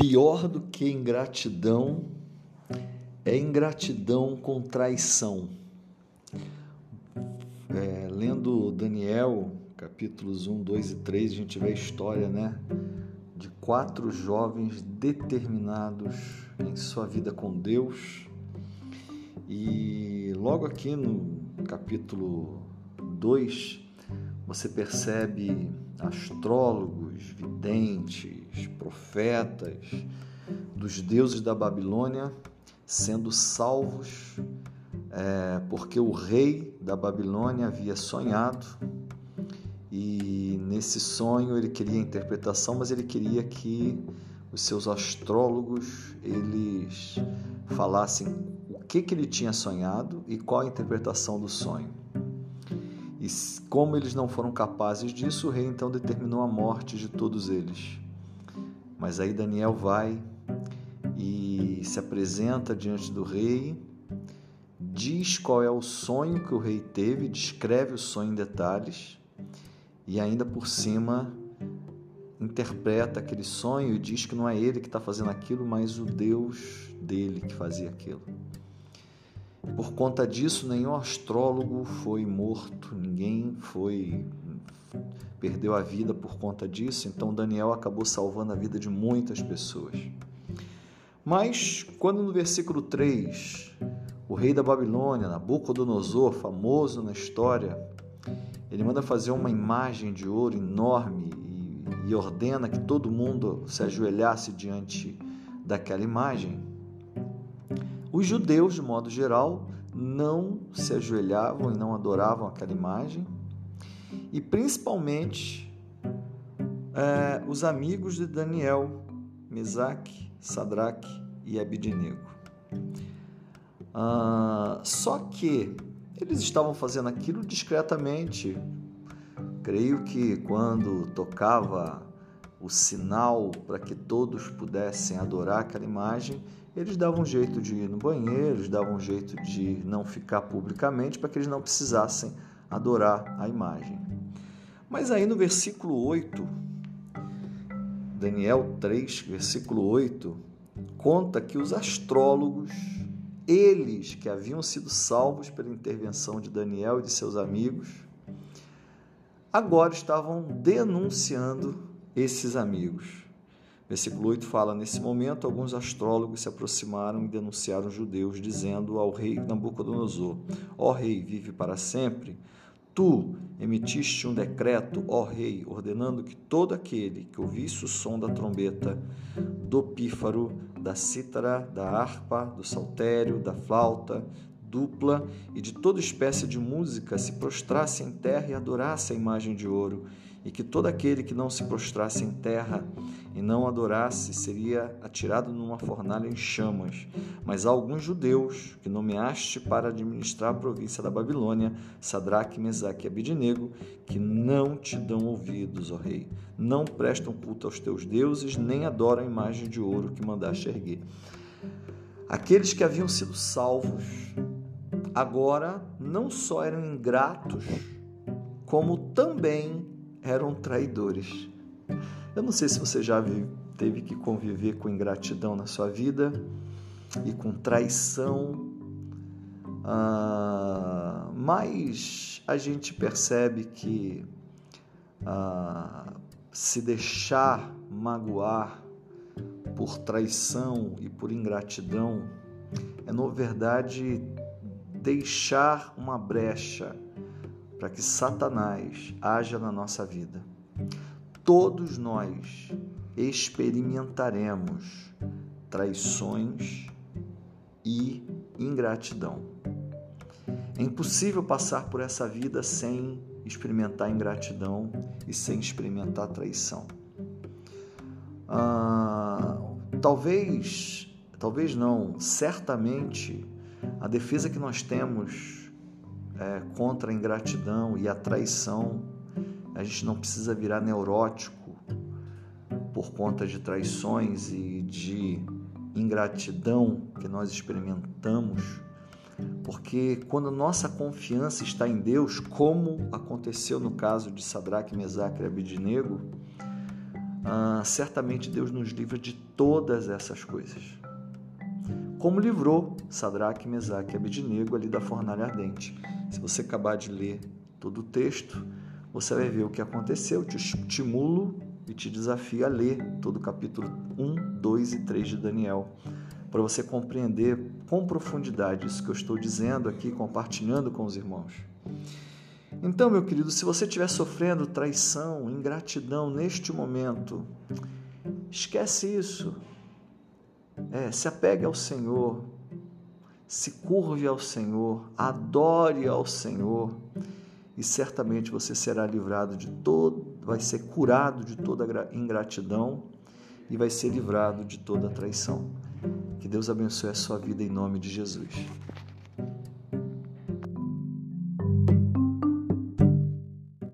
Pior do que ingratidão é ingratidão com traição. É, lendo Daniel, capítulos 1, 2 e 3, a gente vê a história né, de quatro jovens determinados em sua vida com Deus. E logo aqui no capítulo 2, você percebe astrólogos, videntes, profetas dos deuses da Babilônia sendo salvos, é, porque o rei da Babilônia havia sonhado e nesse sonho ele queria interpretação, mas ele queria que os seus astrólogos eles falassem o que, que ele tinha sonhado e qual a interpretação do sonho. E como eles não foram capazes disso, o rei então determinou a morte de todos eles. Mas aí Daniel vai e se apresenta diante do rei, diz qual é o sonho que o rei teve, descreve o sonho em detalhes e ainda por cima interpreta aquele sonho e diz que não é ele que está fazendo aquilo, mas o Deus dele que fazia aquilo. Por conta disso, nenhum astrólogo foi morto, ninguém foi perdeu a vida por conta disso, então Daniel acabou salvando a vida de muitas pessoas. Mas quando no versículo 3, o rei da Babilônia, Nabucodonosor, famoso na história, ele manda fazer uma imagem de ouro enorme e, e ordena que todo mundo se ajoelhasse diante daquela imagem. Os judeus, de modo geral, não se ajoelhavam e não adoravam aquela imagem, e principalmente é, os amigos de Daniel, Mesaque, Sadraque e Abidinego. Ah, só que eles estavam fazendo aquilo discretamente. Creio que quando tocava o sinal para que todos pudessem adorar aquela imagem, eles davam um jeito de ir no banheiro, eles davam um jeito de não ficar publicamente para que eles não precisassem adorar a imagem. Mas aí no versículo 8, Daniel 3, versículo 8, conta que os astrólogos, eles que haviam sido salvos pela intervenção de Daniel e de seus amigos, agora estavam denunciando esses amigos. Versículo 8 fala: Nesse momento, alguns astrólogos se aproximaram e denunciaram os judeus, dizendo ao rei Nabucodonosor: Ó rei, vive para sempre. Tu emitiste um decreto, ó rei, ordenando que todo aquele que ouvisse o som da trombeta, do pífaro, da cítara, da harpa, do saltério, da flauta, dupla e de toda espécie de música se prostrasse em terra e adorasse a imagem de ouro e que todo aquele que não se prostrasse em terra e não adorasse seria atirado numa fornalha em chamas. Mas há alguns judeus que nomeaste para administrar a província da Babilônia, Sadraque, Mesaque e Abidinego, que não te dão ouvidos, ó rei, não prestam culto aos teus deuses, nem adoram a imagem de ouro que mandaste erguer. Aqueles que haviam sido salvos agora não só eram ingratos, como também eram traidores. Eu não sei se você já teve que conviver com ingratidão na sua vida e com traição, ah, mas a gente percebe que ah, se deixar magoar por traição e por ingratidão é, na verdade, deixar uma brecha para que Satanás haja na nossa vida. Todos nós experimentaremos traições e ingratidão. É impossível passar por essa vida sem experimentar ingratidão e sem experimentar traição. Ah, talvez, talvez não, certamente a defesa que nós temos é, contra a ingratidão e a traição. A gente não precisa virar neurótico por conta de traições e de ingratidão que nós experimentamos, porque quando nossa confiança está em Deus, como aconteceu no caso de Sadraque, Mesaque e Abidinego, ah, certamente Deus nos livra de todas essas coisas. Como livrou Sadraque, Mesaque e Abednego ali da fornalha ardente. Se você acabar de ler todo o texto, você vai ver o que aconteceu. Te estimulo e te desafio a ler todo o capítulo 1, 2 e 3 de Daniel, para você compreender com profundidade isso que eu estou dizendo aqui, compartilhando com os irmãos. Então, meu querido, se você estiver sofrendo traição, ingratidão neste momento, esquece isso. É, se apegue ao Senhor, se curve ao Senhor, adore ao Senhor e certamente você será livrado de todo, vai ser curado de toda ingratidão e vai ser livrado de toda traição. Que Deus abençoe a sua vida em nome de Jesus.